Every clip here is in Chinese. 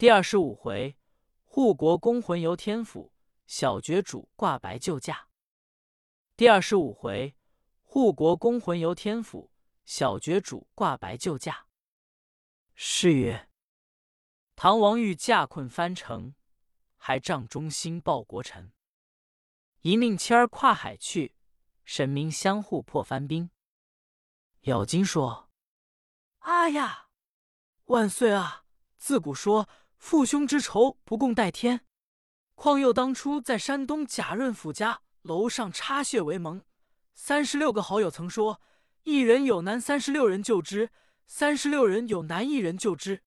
第二十五回，护国公魂游天府，小绝主挂白救驾。第二十五回，护国公魂游天府，小绝主挂白救驾。诗曰：唐王欲驾困藩城，还仗忠心报国臣。一命妻儿跨海去，神明相护破藩兵。咬金说：“啊呀，万岁啊！自古说父兄之仇不共戴天，况又当初在山东贾润甫家楼上插血为盟，三十六个好友曾说，一人有难三十六人救之。”三十六人有难一人救之，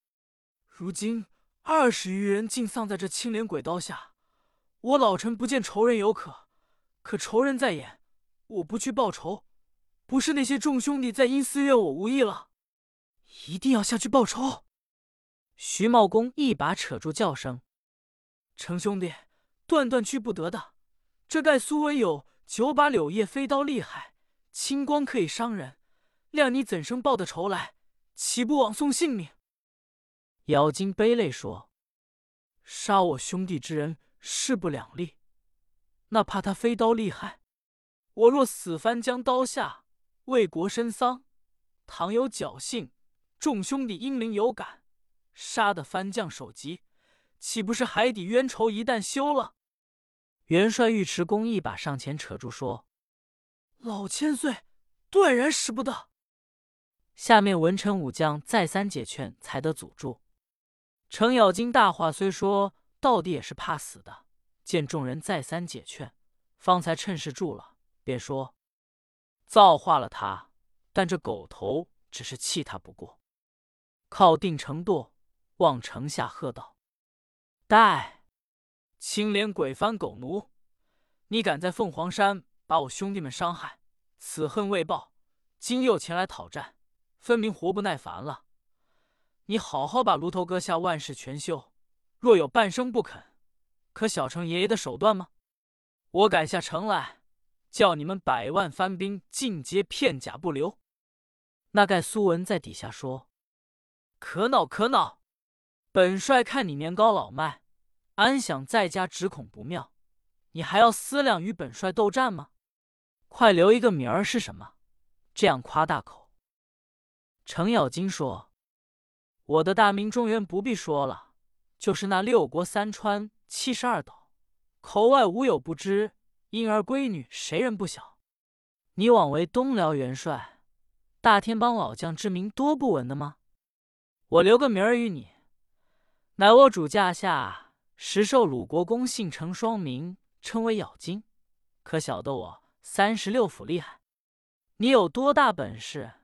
如今二十余人竟丧在这青莲鬼刀下。我老臣不见仇人有可，可仇人在眼，我不去报仇，不是那些众兄弟在阴司怨我无义了，一定要下去报仇。徐茂公一把扯住叫声：“程兄弟，断断去不得的。这盖苏文有九把柳叶飞刀厉害，青光可以伤人，谅你怎生报得仇来？”岂不枉送性命？妖精悲泪说：“杀我兄弟之人势不两立，那怕他飞刀厉害。我若死翻将刀下，为国伸丧，倘有侥幸，众兄弟英灵有感，杀的番将首级，岂不是海底冤仇一旦休了？”元帅尉迟恭一把上前扯住说：“老千岁，断然使不得。”下面文臣武将再三解劝，才得阻住。程咬金大话虽说，到底也是怕死的。见众人再三解劝，方才趁势住了，便说：“造化了他，但这狗头只是气他不过。”靠定城垛，望城下喝道：“待青莲鬼番狗奴，你敢在凤凰山把我兄弟们伤害，此恨未报，今又前来讨战。”分明活不耐烦了！你好好把炉头割下，万事全休。若有半生不肯，可小城爷爷的手段吗？我赶下城来，叫你们百万番兵尽皆片甲不留。那盖苏文在底下说：“可恼可恼！本帅看你年高老迈，安想在家，只恐不妙。你还要思量与本帅斗战吗？快留一个名儿是什么？这样夸大口。”程咬金说：“我的大明中原不必说了，就是那六国三川七十二岛，口外无有不知，婴儿闺女谁人不晓？你枉为东辽元帅，大天帮老将之名多不闻的吗？我留个名儿与你，乃我主驾下实受鲁国公姓程双名，称为咬金，可晓得我三十六府厉害？你有多大本事？”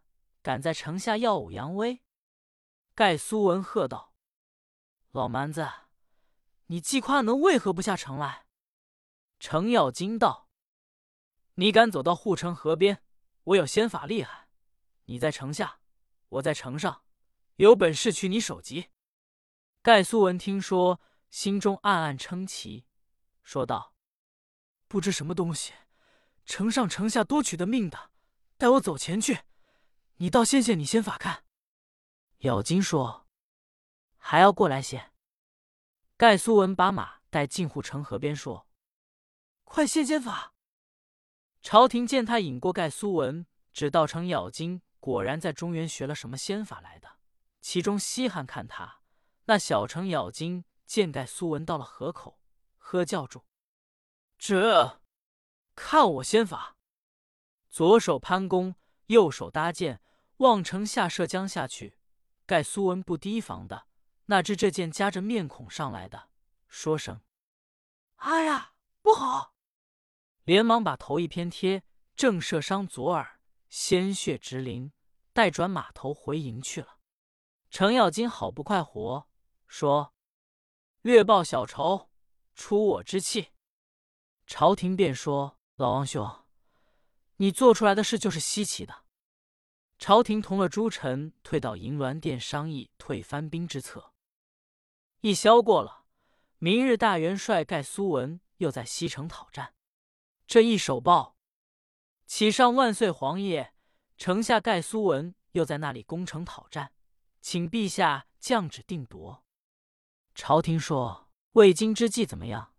敢在城下耀武扬威？盖苏文喝道：“老蛮子，你既夸能，为何不下城来？”程咬金道：“你敢走到护城河边，我有仙法厉害。你在城下，我在城上，有本事取你首级。”盖苏文听说，心中暗暗称奇，说道：“不知什么东西，城上城下多取的命的，带我走前去。”你倒先现你仙法看。咬金说：“还要过来先。”盖苏文把马带进护城河边，说：“快现仙法。”朝廷见他引过盖苏文，只道成咬金果然在中原学了什么仙法来的。其中稀罕看他那小程咬金见盖苏文到了河口，喝叫住：“这看我仙法！”左手攀弓，右手搭箭。望城下射将下去，盖苏文不提防的，哪知这箭夹着面孔上来的，说声：“哎呀，不好！”连忙把头一偏贴，正射伤左耳，鲜血直淋，待转马头回营去了。程咬金好不快活，说：“略报小仇，出我之气。”朝廷便说：“老王兄，你做出来的事就是稀奇的。”朝廷同了诸臣，退到银銮殿商议退藩兵之策。一宵过了，明日大元帅盖苏文又在西城讨战。这一手报，启上万岁皇爷，城下盖苏文又在那里攻城讨战，请陛下降旨定夺。朝廷说：“魏京之计怎么样？”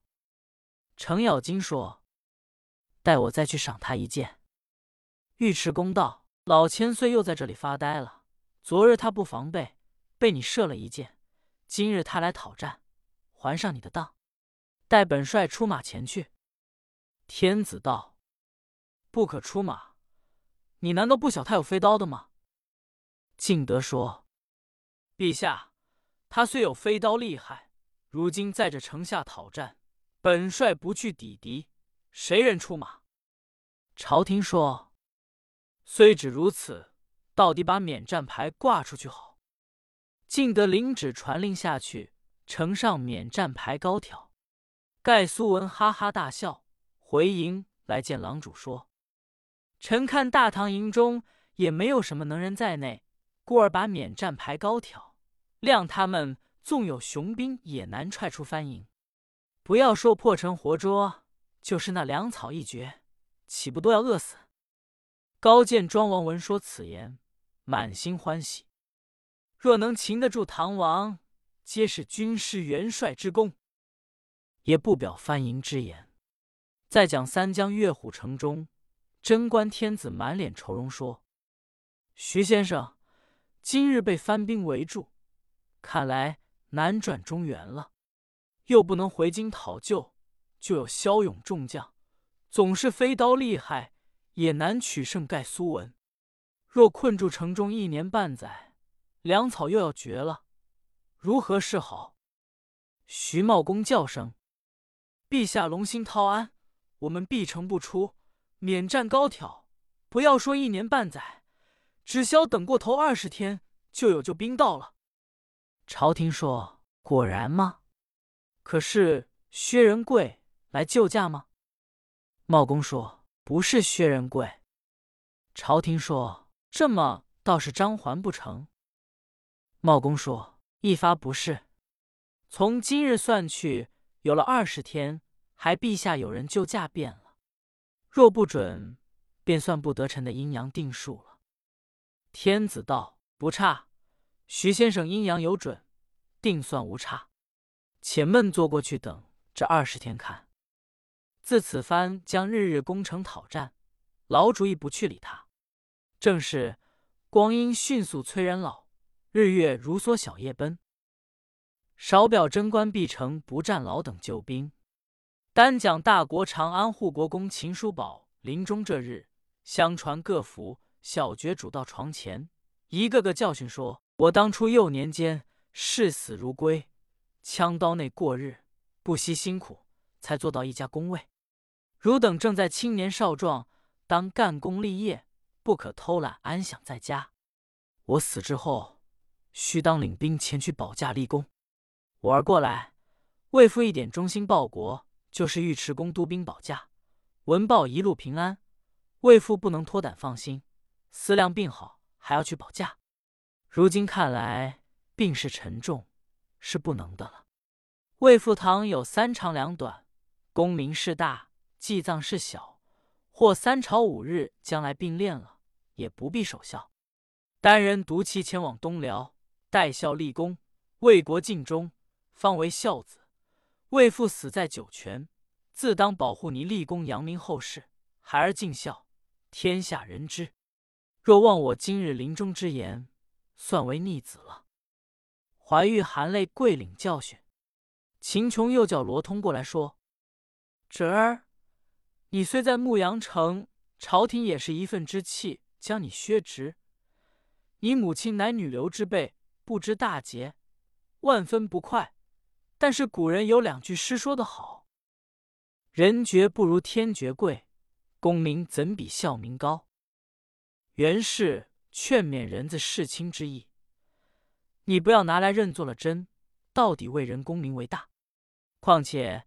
程咬金说：“待我再去赏他一箭。”尉迟恭道：“老千岁又在这里发呆了。昨日他不防备，被你射了一箭；今日他来讨战，还上你的当。待本帅出马前去。”天子道：“不可出马。你难道不晓他有飞刀的吗？”敬德说：“陛下，他虽有飞刀厉害，如今在这城下讨战，本帅不去抵敌，谁人出马？”朝廷说：“虽只如此，到底把免战牌挂出去好。”敬德领旨传令下去，城上免战牌高挑。盖苏文哈哈大笑。回营来见郎主，说：“臣看大唐营中也没有什么能人在内，故而把免战牌高挑，谅他们纵有雄兵，也难踹出番营。不要说破城活捉，就是那粮草一绝，岂不都要饿死？”高见庄王闻说此言，满心欢喜。若能擒得住唐王，皆是军师元帅之功，也不表番营之言。在讲三江月虎城中，贞观天子满脸愁容，说：“徐先生，今日被番兵围住，看来难转中原了。又不能回京讨救，就有骁勇众将，总是飞刀厉害，也难取胜。盖苏文，若困住城中一年半载，粮草又要绝了，如何是好？”徐茂公叫声：“陛下龙心涛安。”我们必城不出，免战高挑。不要说一年半载，只消等过头二十天，就有救兵到了。朝廷说：“果然吗？可是薛仁贵来救驾吗？”茂公说：“不是薛仁贵。”朝廷说：“这么倒是张环不成？”茂公说：“一发不是。从今日算去，有了二十天。”还陛下有人救驾变了，若不准，便算不得臣的阴阳定数了。天子道：“不差，徐先生阴阳有准，定算无差。且闷坐过去等这二十天看。自此番将日日攻城讨战，老主意不去理他。正是光阴迅速催人老，日月如梭小夜奔。少表贞观必成不战老等救兵。”单讲大国长安护国公秦叔宝临终这日，相传各府小爵主到床前，一个个教训说：“我当初幼年间视死如归，枪刀内过日，不惜辛苦，才做到一家公位。汝等正在青年少壮，当干功立业，不可偷懒安享在家。我死之后，须当领兵前去保驾立功。我儿过来，为父一点忠心报国。”就是尉迟恭督兵保驾，闻报一路平安，为父不能脱胆放心，思量病好，还要去保驾。如今看来，病势沉重，是不能的了。魏父堂有三长两短，功名事大，祭葬事小，或三朝五日，将来并练了，也不必守孝。单人独骑前往东辽，代孝立功，为国尽忠，方为孝子。为父死在九泉，自当保护你立功扬名后世，孩儿尽孝，天下人知。若忘我今日临终之言，算为逆子了。怀玉含泪跪领教训。秦琼又叫罗通过来说：“侄儿，你虽在牧羊城，朝廷也是一份之气，将你削职。你母亲乃女流之辈，不知大节，万分不快。”但是古人有两句诗说得好：“人爵不如天爵贵，功名怎比孝名高？”原是劝勉人子事亲之意。你不要拿来认作了真，到底为人功名为大。况且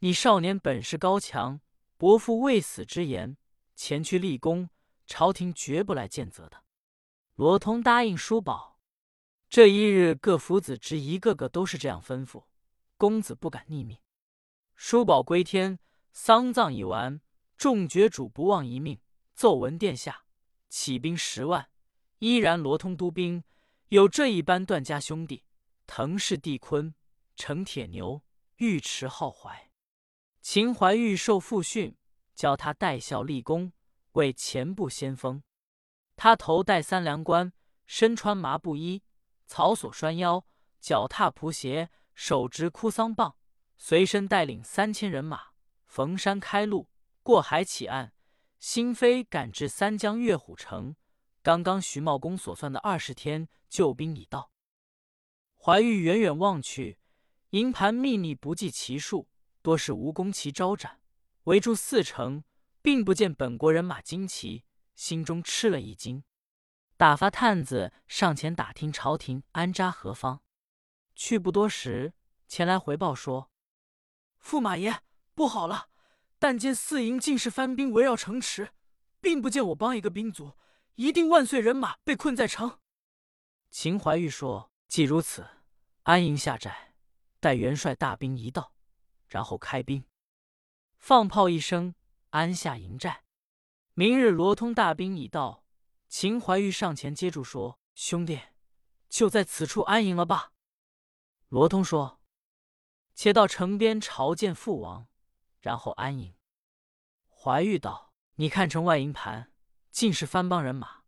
你少年本事高强，伯父未死之言，前去立功，朝廷绝不来见责的。罗通答应叔宝。这一日，各府子侄一个个都是这样吩咐。公子不敢逆命，叔宝归天，丧葬已完，众爵主不忘一命，奏闻殿下，起兵十万，依然罗通督兵。有这一班段家兄弟，滕氏、帝坤、乘铁牛，尉迟浩怀。秦怀玉受父训，教他戴孝立功，为前部先锋。他头戴三梁冠，身穿麻布衣，草索拴腰，脚踏蒲鞋，手执哭丧棒，随身带领三千人马，逢山开路，过海起岸。心飞赶至三江月虎城，刚刚徐茂公所算的二十天，救兵已到。怀玉远远望去，营盘密密不计其数，多是吴弓旗招展，围住四城，并不见本国人马旌旗，心中吃了一惊，打发探子上前打听朝廷安扎何方。去不多时，前来回报说：“驸马爷，不好了！”但见四营尽是番兵围绕城池，并不见我帮一个兵卒，一定万岁人马被困在城。秦怀玉说：“既如此，安营下寨，待元帅大兵一到，然后开兵。”放炮一声，安下营寨。明日罗通大兵已到，秦怀玉上前接住说：“兄弟，就在此处安营了吧？”罗通说：“且到城边朝见父王。”然后安营。怀玉道：“你看城外营盘，尽是番邦人马，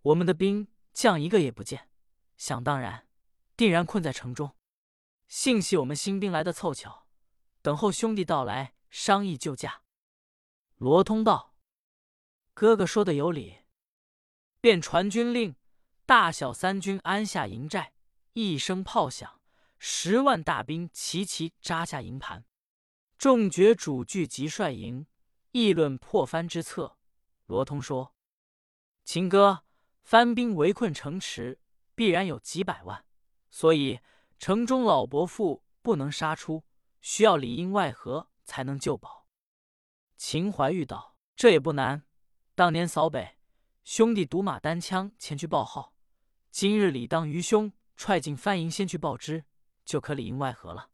我们的兵将一个也不见，想当然，定然困在城中。幸系我们新兵来的凑巧，等候兄弟到来，商议救驾。”罗通道：“哥哥说的有理。”便传军令，大小三军安下营寨。一声炮响，十万大兵齐齐扎下营盘。众爵主聚集帅营，议论破番之策。罗通说：“秦哥，番兵围困城池，必然有几百万，所以城中老伯父不能杀出，需要里应外合才能救保。”秦怀玉道：“这也不难。当年扫北，兄弟独马单枪前去报号，今日理当余兄踹进番营，先去报知，就可里应外合了。”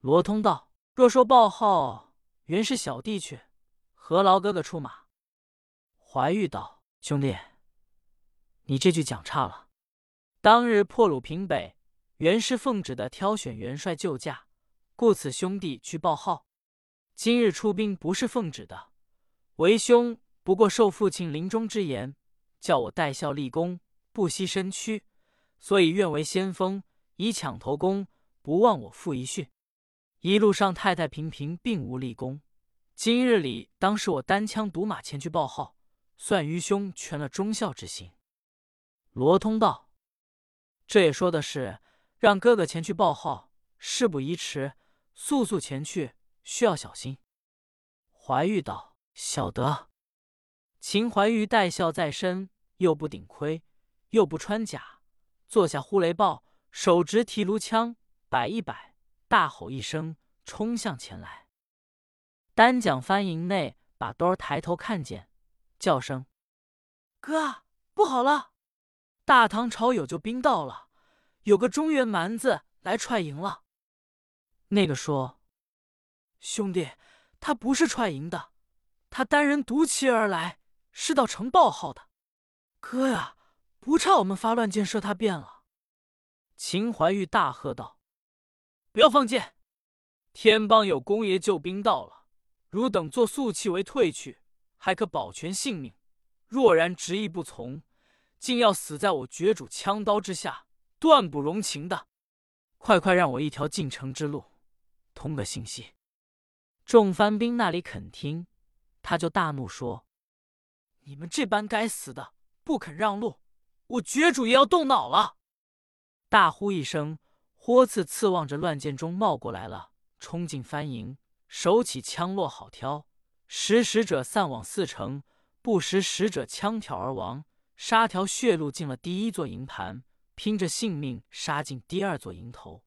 罗通道。若说报号，原是小弟去，何劳哥哥出马？怀玉道：“兄弟，你这句讲差了。当日破虏平北，原是奉旨的挑选元帅救驾，故此兄弟去报号。今日出兵不是奉旨的，为兄不过受父亲临终之言，叫我戴孝立功，不惜身躯，所以愿为先锋，以抢头功，不忘我父遗训。”一路上太太平平，并无立功。今日里当是我单枪独马前去报号，算愚兄全了忠孝之心。罗通道：“这也说的是，让哥哥前去报号，事不宜迟，速速前去，需要小心。”怀玉道：“晓得。”秦怀玉带孝在身，又不顶盔，又不穿甲，坐下呼雷豹，手执提炉枪，摆一摆。大吼一声，冲向前来。单讲翻营内，把兜儿抬头看见，叫声：“哥，不好了！大唐朝有救兵到了，有个中原蛮子来踹营了。”那个说：“兄弟，他不是踹营的，他单人独骑而来，是到城报号的。哥呀，不差我们发乱箭射他遍了。”秦怀玉大喝道。不要放箭！天帮有公爷救兵到了，汝等做速气为退去，还可保全性命；若然执意不从，竟要死在我绝主枪刀之下，断不容情的。快快让我一条进城之路，通个信息。众番兵那里肯听，他就大怒说：“你们这般该死的，不肯让路，我绝主也要动脑了！”大呼一声。豁刺刺望着乱箭中冒过来了，冲进番营，手起枪落好挑，识时者散往四城，不识时者枪挑而亡，杀条血路进了第一座营盘，拼着性命杀进第二座营头。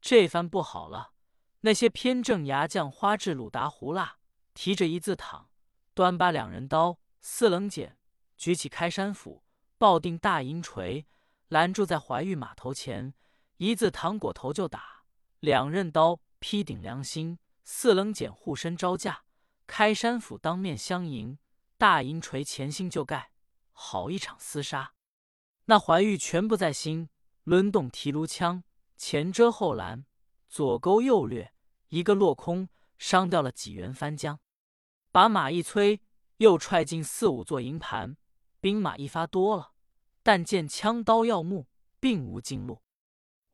这番不好了，那些偏正牙将花至鲁达胡辣，提着一字躺，端把两人刀，四棱剪，举起开山斧，抱定大银锤，拦住在怀玉码头前。一字糖果头就打，两刃刀劈顶良心，四棱剪护身招架，开山斧当面相迎，大银锤前心就盖，好一场厮杀。那怀玉全不在心，抡动提炉枪，前遮后拦，左勾右掠，一个落空，伤掉了几员番将。把马一催，又踹进四五座营盘，兵马一发多了，但见枪刀耀目，并无进路。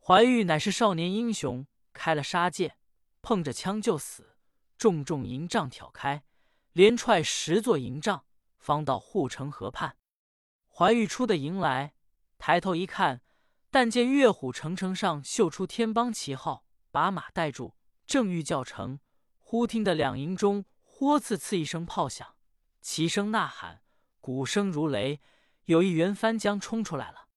怀玉乃是少年英雄，开了杀戒，碰着枪就死，重重营帐挑开，连踹十座营帐，方到护城河畔。怀玉出的营来，抬头一看，但见岳虎城城上绣出天邦旗号，把马带住，正欲叫城，忽听得两营中豁刺刺一声炮响，齐声呐喊，鼓声如雷，有一员番将冲出来了。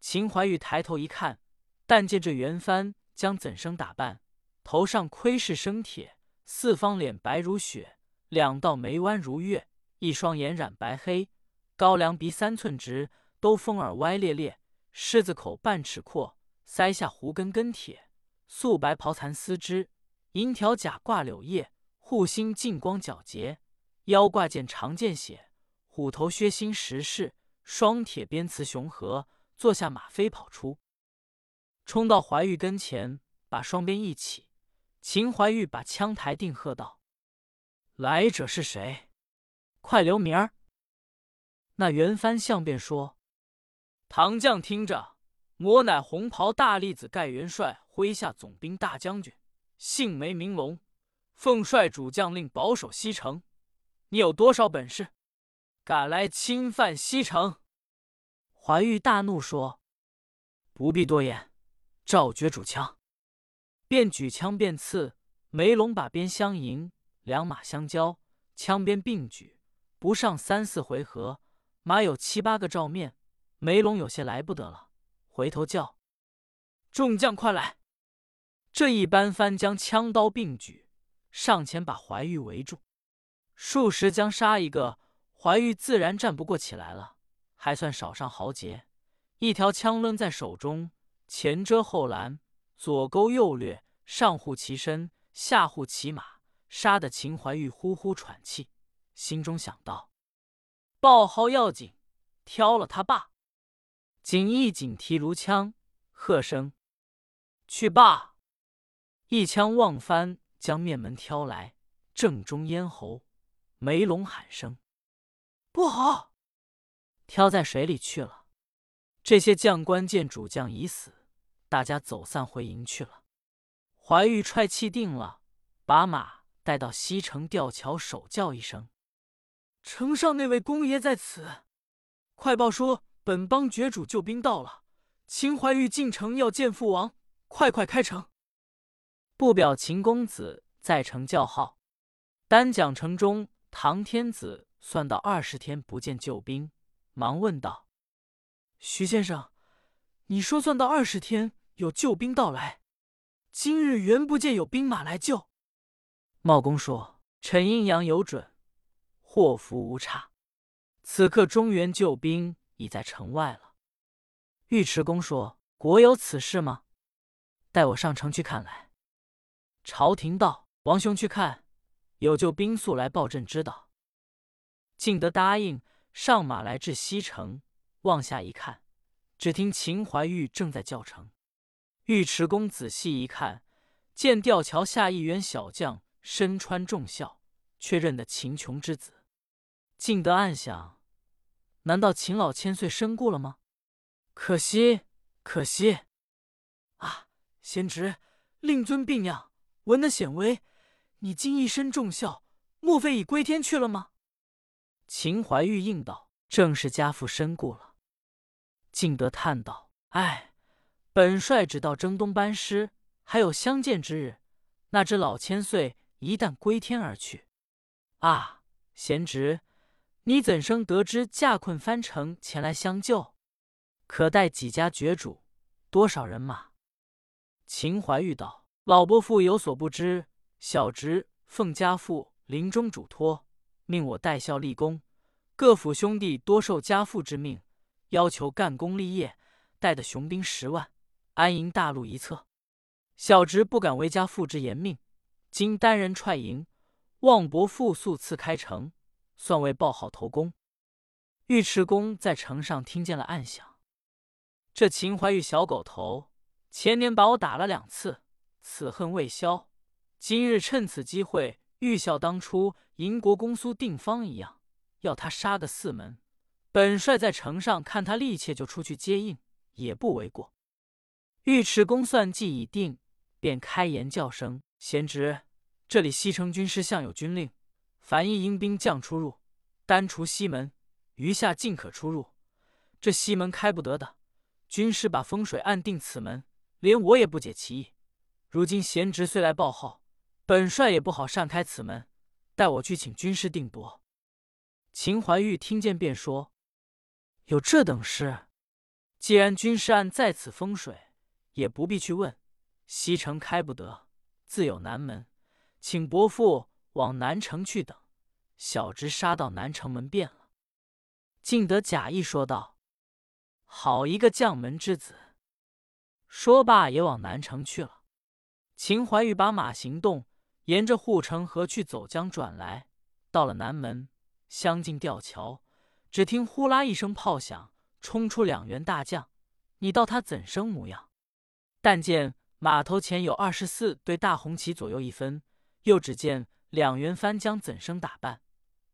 秦怀玉抬头一看。但见这袁帆将怎生打扮？头上盔饰生铁，四方脸白如雪，两道眉弯如月，一双眼染白黑，高粱鼻三寸直，兜风耳歪裂裂，狮子口半尺阔，腮下胡根根铁，素白袍蚕丝织，银条甲挂柳叶，护心镜光皎洁，腰挂剑长剑血，虎头靴心石饰，双铁鞭雌雄合，坐下马飞跑出。冲到怀玉跟前，把双鞭一起。秦怀玉把枪抬定，喝道：“来者是谁？快留名儿！”那袁帆相便说：“唐将听着，我乃红袍大栗子盖元帅麾下总兵大将军，姓梅名龙，奉帅主将令保守西城。你有多少本事，敢来侵犯西城？”怀玉大怒说：“不必多言。”赵绝主枪，便举枪便刺。梅龙把鞭相迎，两马相交，枪鞭并举，不上三四回合，马有七八个照面。梅龙有些来不得了，回头叫众将快来！这一班番将枪刀并举，上前把怀玉围住。数十将杀一个，怀玉自然战不过起来了，还算少上豪杰。一条枪抡在手中。前遮后拦，左勾右掠，上护其身，下护其马，杀得秦怀玉呼呼喘气，心中想到：报号要紧，挑了他罢。锦衣锦提炉枪，喝声：“去罢！”一枪望翻，将面门挑来，正中咽喉。梅龙喊声：“不好！”挑在水里去了。这些将官见主将已死。大家走散回营去了。怀玉踹气定了，把马带到西城吊桥守叫一声：“城上那位公爷在此，快报说本邦绝主救兵到了。秦怀玉进城要见父王，快快开城。”不表秦公子在城叫号。单讲城中唐天子算到二十天不见救兵，忙问道：“徐先生。”你说算到二十天有救兵到来，今日原不见有兵马来救。茂公说：“臣阴阳有准，祸福无差。此刻中原救兵已在城外了。”尉迟恭说：“国有此事吗？带我上城去看来。”朝廷道：“王兄去看，有救兵速来报朕知道。”敬德答应，上马来至西城，往下一看。只听秦怀玉正在叫城，尉迟恭仔细一看，见吊桥下一员小将身穿重孝，却认得秦琼之子。敬德暗想：难道秦老千岁身故了吗？可惜，可惜！啊，贤侄，令尊病恙，闻得显微，你今一身重孝，莫非已归天去了吗？秦怀玉应道：正是家父身故了。敬德叹道：“唉，本帅只到征东班师，还有相见之日。那只老千岁一旦归天而去，啊，贤侄，你怎生得知驾困翻城前来相救？可带几家绝主，多少人马？”秦怀玉道：“老伯父有所不知，小侄奉家父临终嘱托，命我代孝立功。各府兄弟多受家父之命。”要求干功立业，带的雄兵十万，安营大路一侧。小侄不敢违家父之严命，今单人踹营，望伯父速赐开城，算为报好头功。尉迟恭在城上听见了暗响，这秦怀玉小狗头，前年把我打了两次，此恨未消。今日趁此机会，欲效当初银国公苏定方一样，要他杀个四门。本帅在城上看他力切，就出去接应，也不为过。尉迟恭算计已定，便开言叫声：“贤侄，这里西城军师向有军令，凡一营兵将出入，单除西门，余下尽可出入。这西门开不得的，军师把风水暗定此门，连我也不解其意。如今贤侄虽来报号。”本帅也不好擅开此门，待我去请军师定夺。秦怀玉听见，便说：“有这等事？既然军师案在此风水，也不必去问。西城开不得，自有南门，请伯父往南城去等。小侄杀到南城门便了。”敬德假意说道：“好一个将门之子！”说罢，也往南城去了。秦怀玉把马行动。沿着护城河去走江转来，到了南门，相近吊桥，只听呼啦一声炮响，冲出两员大将。你道他怎生模样？但见马头前有二十四对大红旗左右一分，又只见两员番将怎生打扮？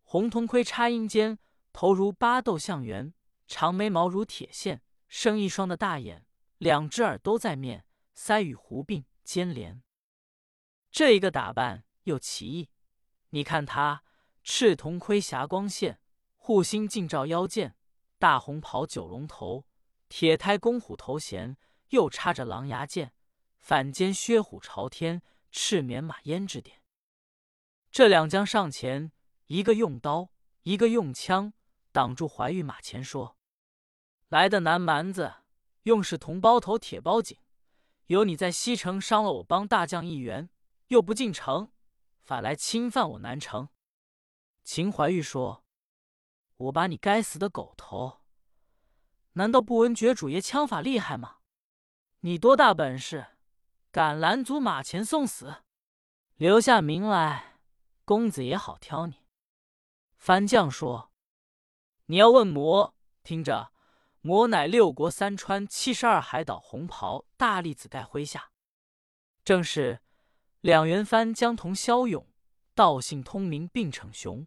红铜盔插缨间，头如巴豆象圆，长眉毛如铁线，生一双的大眼，两只耳都在面，腮与胡并尖连。这一个打扮又奇异，你看他赤铜盔霞光线，护心镜照腰间，大红袍九龙头，铁胎公虎头衔，又插着狼牙剑，反肩靴虎朝天，赤棉马胭脂点。这两将上前，一个用刀，一个用枪，挡住怀玉马前说：“来的南蛮子，用是铜包头铁包颈，有你在西城伤了我帮大将一员。”又不进城，反来侵犯我南城。秦怀玉说：“我把你该死的狗头！难道不闻爵主爷枪法厉害吗？你多大本事，敢拦阻马前送死？留下名来，公子也好挑你。”番将说：“你要问魔，听着，魔乃六国三川七十二海岛红袍大力子盖麾下，正是。”两员番将同骁勇，道姓通明并逞雄。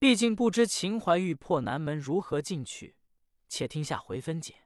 毕竟不知秦怀玉破南门如何进去，且听下回分解。